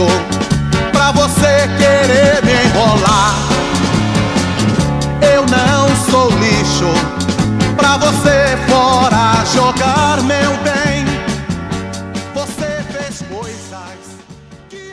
lixo pra você querer me enrolar. Eu não sou lixo pra você fora jogar meu bem. Você fez coisas.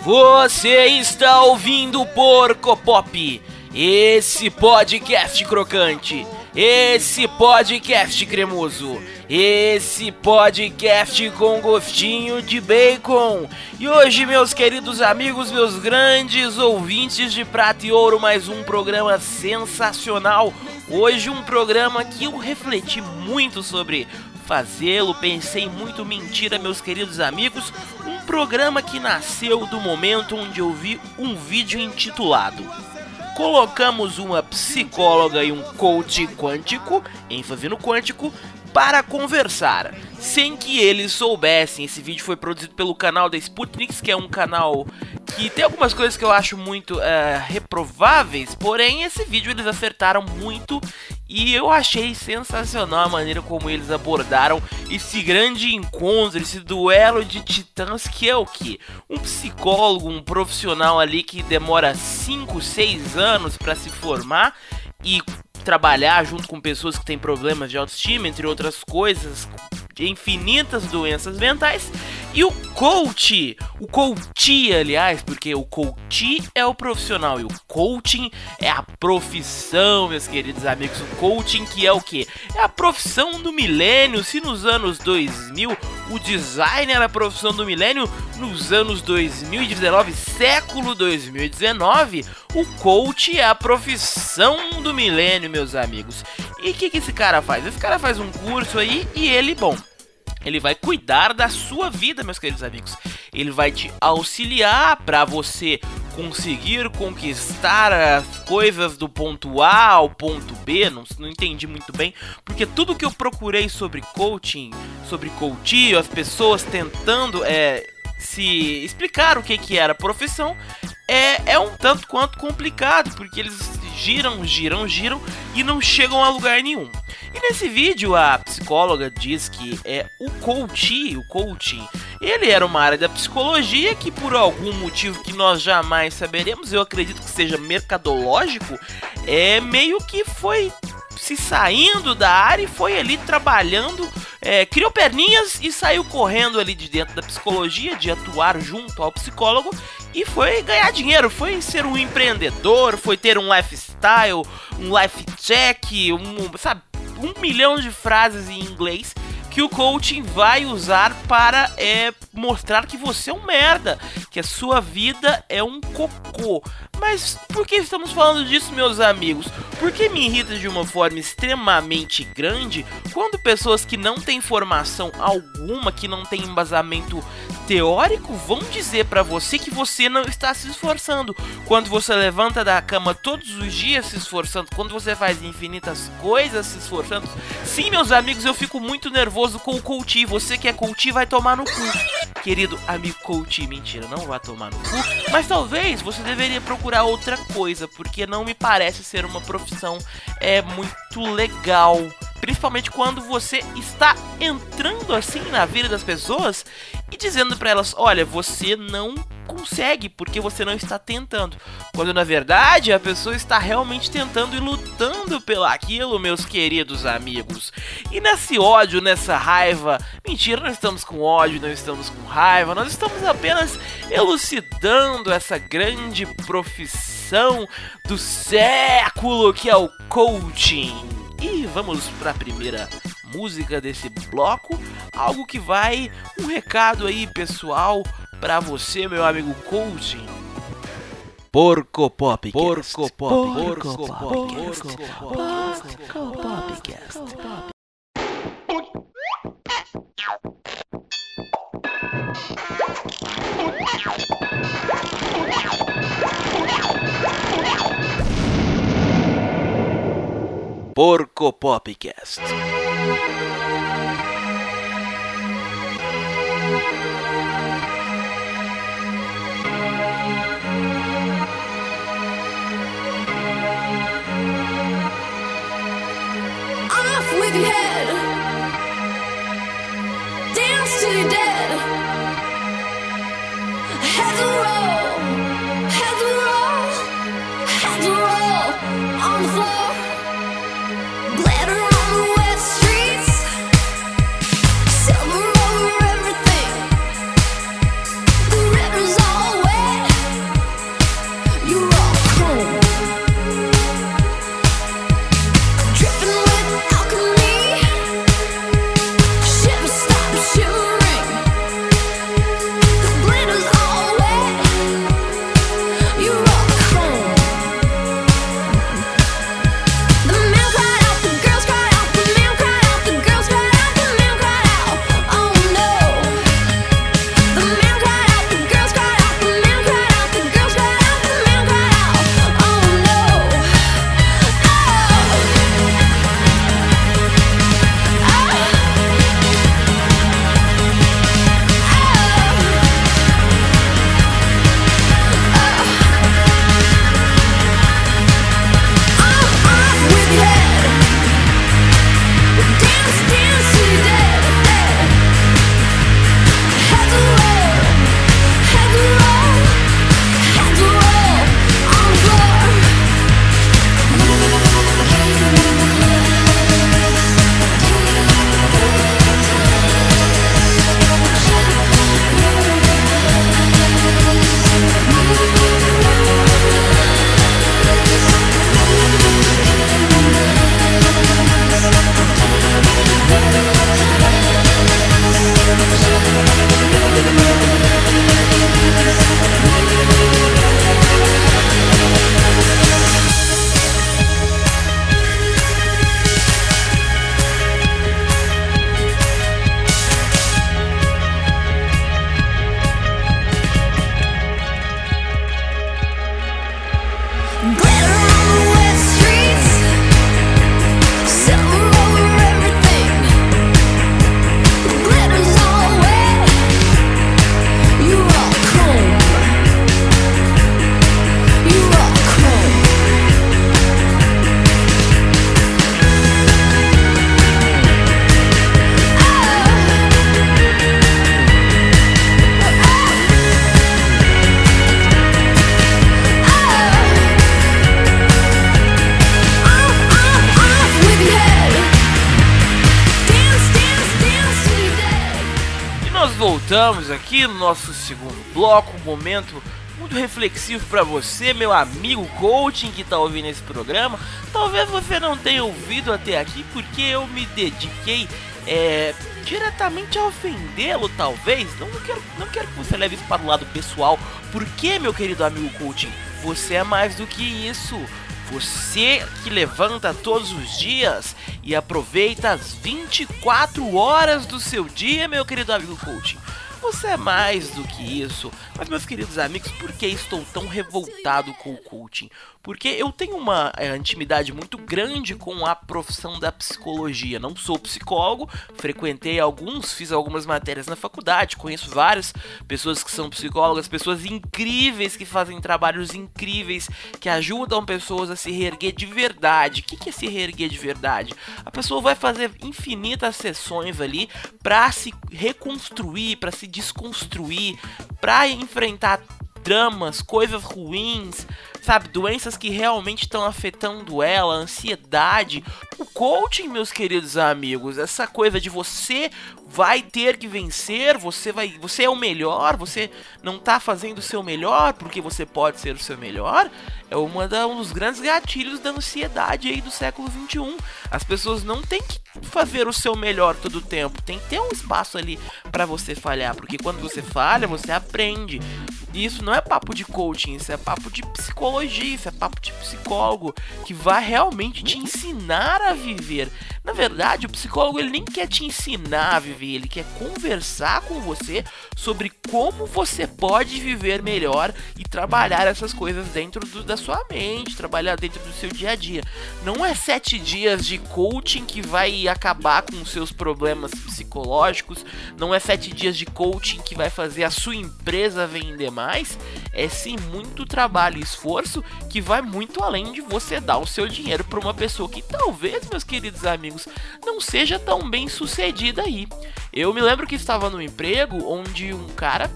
Você está ouvindo Porco Pop, esse podcast crocante, esse podcast cremoso, esse podcast com gostinho de bacon. E hoje, meus queridos amigos, meus grandes ouvintes de Prata e Ouro, mais um programa sensacional. Hoje, um programa que eu refleti muito sobre fazê-lo, pensei muito mentira, meus queridos amigos. Um programa que nasceu do momento onde eu vi um vídeo intitulado Colocamos uma psicóloga e um coach quântico, ênfase no quântico, para conversar, sem que eles soubessem. Esse vídeo foi produzido pelo canal da Sputniks, que é um canal que tem algumas coisas que eu acho muito eh, reprováveis, porém esse vídeo eles acertaram muito e eu achei sensacional a maneira como eles abordaram esse grande encontro, esse duelo de titãs que é o que? Um psicólogo, um profissional ali que demora 5, 6 anos para se formar e trabalhar junto com pessoas que têm problemas de autoestima, entre outras coisas, infinitas doenças mentais. E o coach, o coach, aliás, porque o coach é o profissional e o coaching é a profissão, meus queridos amigos. O coaching que é o que? É a profissão do milênio. Se nos anos 2000 o design era a profissão do milênio, nos anos 2019, século 2019, o coach é a profissão do milênio, meus amigos. E o que, que esse cara faz? Esse cara faz um curso aí e ele, bom, ele vai cuidar da sua vida, meus queridos amigos. Ele vai te auxiliar para você conseguir conquistar as coisas do ponto A ao ponto B. Não, não entendi muito bem, porque tudo que eu procurei sobre coaching, sobre coaching, as pessoas tentando é, se explicar o que, que era profissão, é, é um tanto quanto complicado, porque eles giram, giram, giram e não chegam a lugar nenhum. E nesse vídeo a psicóloga diz que é o coach, o coaching, ele era uma área da psicologia que por algum motivo que nós jamais saberemos, eu acredito que seja mercadológico, é meio que foi se saindo da área e foi ali trabalhando, é, criou perninhas e saiu correndo ali de dentro da psicologia, de atuar junto ao psicólogo e foi ganhar dinheiro, foi ser um empreendedor, foi ter um lifestyle, um life check, um, sabe, um milhão de frases em inglês que o coaching vai usar para é, mostrar que você é um merda, que a sua vida é um cocô. Mas por que estamos falando disso, meus amigos? Porque me irrita de uma forma extremamente grande quando pessoas que não têm formação alguma, que não têm embasamento teórico, vão dizer para você que você não está se esforçando. Quando você levanta da cama todos os dias se esforçando, quando você faz infinitas coisas se esforçando. Sim, meus amigos, eu fico muito nervoso com o coach. Você que é coach vai tomar no cu. Querido amigo coach, mentira, não vai tomar no cu. Mas talvez você deveria procurar outra coisa, porque não me parece ser uma profissão é muito legal. Principalmente quando você está entrando assim na vida das pessoas e dizendo para elas: olha, você não consegue porque você não está tentando. Quando na verdade a pessoa está realmente tentando e lutando pelaquilo, meus queridos amigos. E nesse ódio, nessa raiva, mentira, não estamos com ódio, não estamos com raiva, nós estamos apenas elucidando essa grande profissão do século que é o coaching. E vamos para a primeira música desse bloco, algo que vai um recado aí pessoal para você, meu amigo coaching. Porco Pop, Porco Pop, Porco Pop, Porco Popcast. Porco Popcast. Voltamos aqui no nosso segundo bloco, um momento muito reflexivo para você, meu amigo coaching que tá ouvindo esse programa. Talvez você não tenha ouvido até aqui porque eu me dediquei é, diretamente a ofendê-lo, talvez. Não, não, quero, não quero que você leve isso para o lado pessoal. Porque, meu querido amigo coaching, você é mais do que isso. Você que levanta todos os dias e aproveita as 24 horas do seu dia, meu querido amigo coaching. Você é mais do que isso. Mas, meus queridos amigos, por que estou tão revoltado com o coaching? Porque eu tenho uma é, intimidade muito grande com a profissão da psicologia. Não sou psicólogo, frequentei alguns, fiz algumas matérias na faculdade, conheço várias pessoas que são psicólogas, pessoas incríveis que fazem trabalhos incríveis, que ajudam pessoas a se reerguer de verdade. O que é se reerguer de verdade? A pessoa vai fazer infinitas sessões ali para se reconstruir, para se desconstruir, para enfrentar dramas, coisas ruins, sabe? Doenças que realmente estão afetando ela, ansiedade. O coaching, meus queridos amigos, essa coisa de você vai ter que vencer, você vai, você é o melhor, você não tá fazendo o seu melhor porque você pode ser o seu melhor, é uma da, um dos grandes gatilhos da ansiedade aí do século 21. As pessoas não têm que fazer o seu melhor todo o tempo, tem que ter um espaço ali para você falhar, porque quando você falha, você aprende. E isso não é papo de coaching, isso é papo de psicologia, isso é papo de psicólogo que vai realmente te ensinar a viver. Na verdade, o psicólogo ele nem quer te ensinar a viver, ele quer conversar com você sobre como você pode viver melhor e trabalhar essas coisas dentro do, da sua mente, trabalhar dentro do seu dia a dia. Não é sete dias de coaching que vai acabar com os seus problemas psicológicos, não é sete dias de coaching que vai fazer a sua empresa vender mais. É sim muito trabalho e esforço que vai muito além de você dar o seu dinheiro para uma pessoa que talvez, meus queridos amigos, amigos, não seja tão bem sucedida aí. Eu me lembro que estava no emprego onde um cara,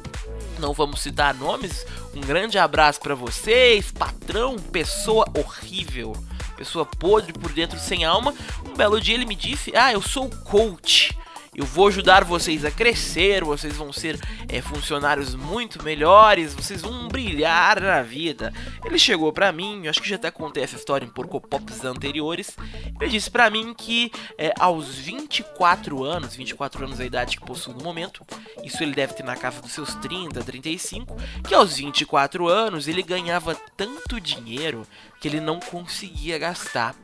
não vamos citar nomes, um grande abraço para vocês, patrão, pessoa horrível, pessoa podre por dentro sem alma. Um belo dia ele me disse: "Ah, eu sou coach". Eu vou ajudar vocês a crescer, vocês vão ser é, funcionários muito melhores, vocês vão brilhar na vida. Ele chegou para mim, acho que já até contei essa história em Porcopops anteriores. Ele disse para mim que é, aos 24 anos, 24 anos é a idade que possui no momento, isso ele deve ter na casa dos seus 30, 35, que aos 24 anos ele ganhava tanto dinheiro que ele não conseguia gastar.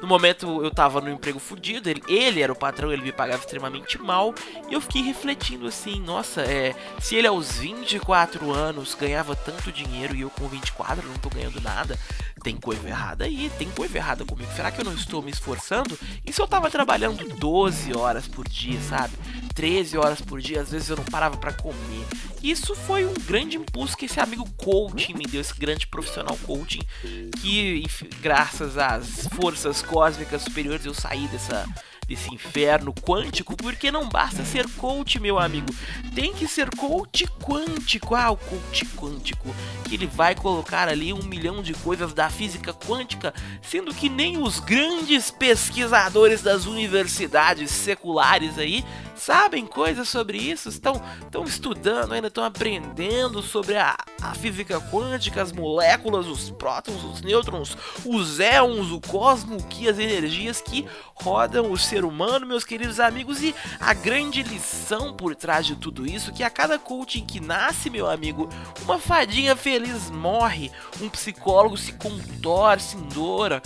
No momento eu tava no emprego fudido, ele, ele era o patrão, ele me pagava extremamente mal. E eu fiquei refletindo assim, nossa, é, se ele aos 24 anos ganhava tanto dinheiro e eu com 24 não tô ganhando nada, tem coisa errada aí, tem coisa errada comigo. Será que eu não estou me esforçando? E se eu tava trabalhando 12 horas por dia, sabe? 13 horas por dia, às vezes eu não parava para comer. Isso foi um grande impulso que esse amigo coaching me deu, esse grande profissional coaching, que graças às forças cósmicas superiores eu saí dessa desse inferno quântico, porque não basta ser coach, meu amigo. Tem que ser coach quântico. Ah, o coach quântico. Que ele vai colocar ali um milhão de coisas da física quântica, sendo que nem os grandes pesquisadores das universidades seculares aí sabem coisas sobre isso, estão, estão estudando ainda, estão aprendendo sobre a, a física quântica, as moléculas, os prótons, os nêutrons, os éons, o cosmo, que as energias que rodam o ser humano, meus queridos amigos, e a grande lição por trás de tudo isso, que a cada coaching que nasce, meu amigo, uma fadinha feliz morre, um psicólogo se contorce em dor,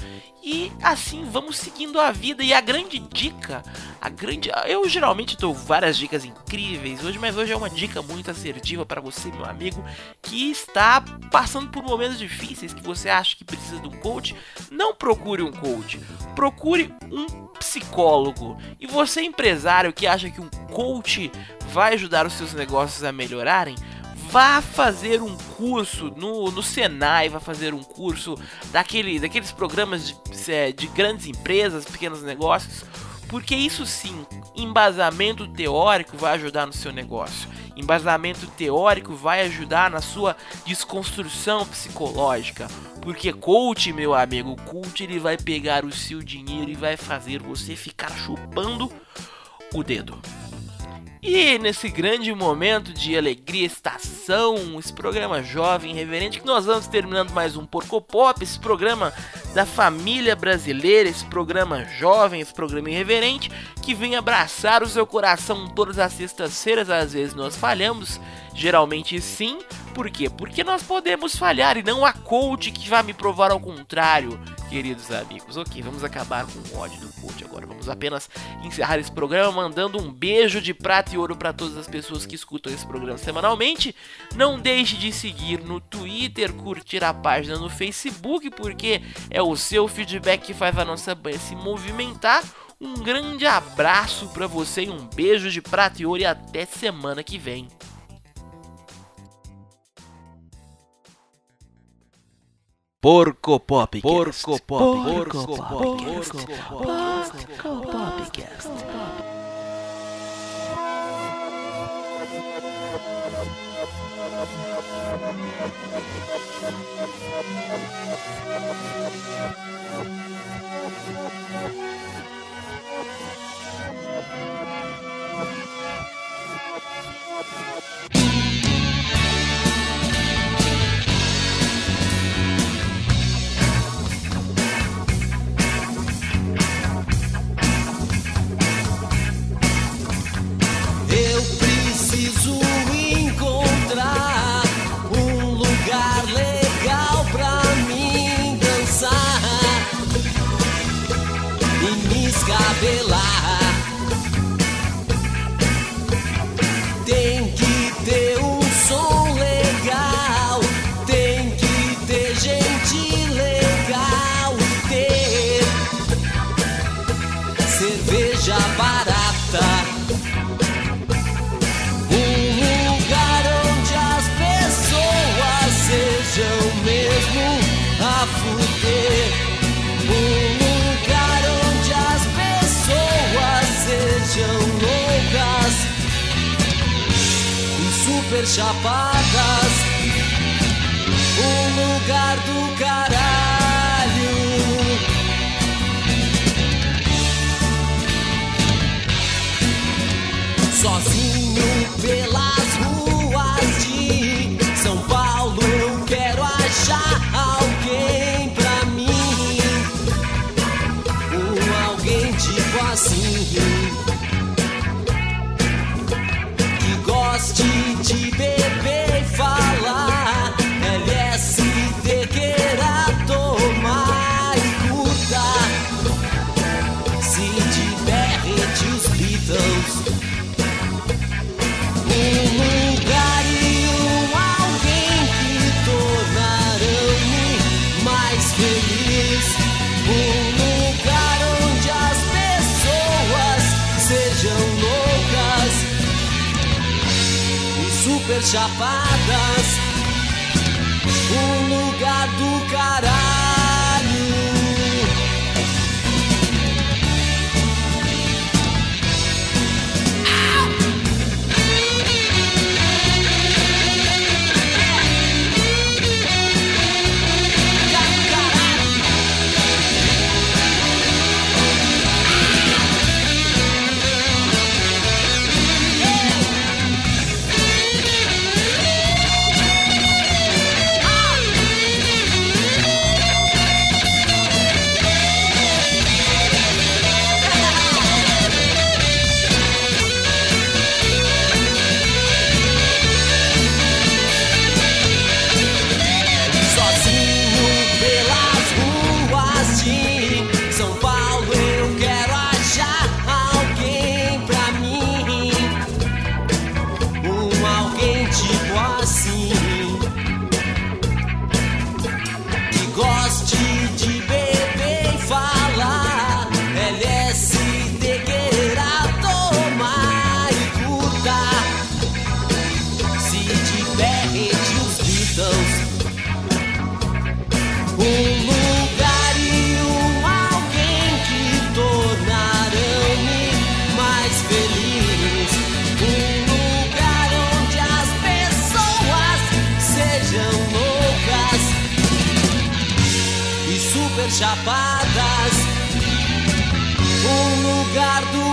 e assim vamos seguindo a vida. E a grande dica, a grande. Eu geralmente dou várias dicas incríveis hoje, mas hoje é uma dica muito assertiva para você, meu amigo, que está passando por momentos difíceis, que você acha que precisa de um coach. Não procure um coach, procure um psicólogo. E você, empresário, que acha que um coach vai ajudar os seus negócios a melhorarem, vá fazer um curso no, no Senai, vá fazer um curso daquele, daqueles programas de, é, de grandes empresas, pequenos negócios, porque isso sim, embasamento teórico vai ajudar no seu negócio. Embasamento teórico vai ajudar na sua desconstrução psicológica. Porque coach, meu amigo, coach ele vai pegar o seu dinheiro e vai fazer você ficar chupando o dedo. E nesse grande momento de alegria, estação, esse programa jovem, reverente, que nós vamos terminando mais um Porco Pop, esse programa da família brasileira, esse programa jovem, esse programa irreverente, que vem abraçar o seu coração todas as sextas-feiras, às vezes nós falhamos, geralmente sim, por quê? Porque nós podemos falhar e não a coach que vai me provar ao contrário, queridos amigos. Ok, vamos acabar com o ódio do coach agora. Vamos apenas encerrar esse programa mandando um beijo de prata e ouro para todas as pessoas que escutam esse programa semanalmente. Não deixe de seguir no Twitter, curtir a página no Facebook, porque é o seu feedback que faz a nossa banha se movimentar. Um grande abraço para você e um beijo de prata e ouro e até semana que vem. Porco Pop. Porco Pop. Porco Pop. Porco Popcast. Eu super chapadas. Um lugar do caralho. Sozinho chapadas. Um lugar do caralho. chapadas, um lugar do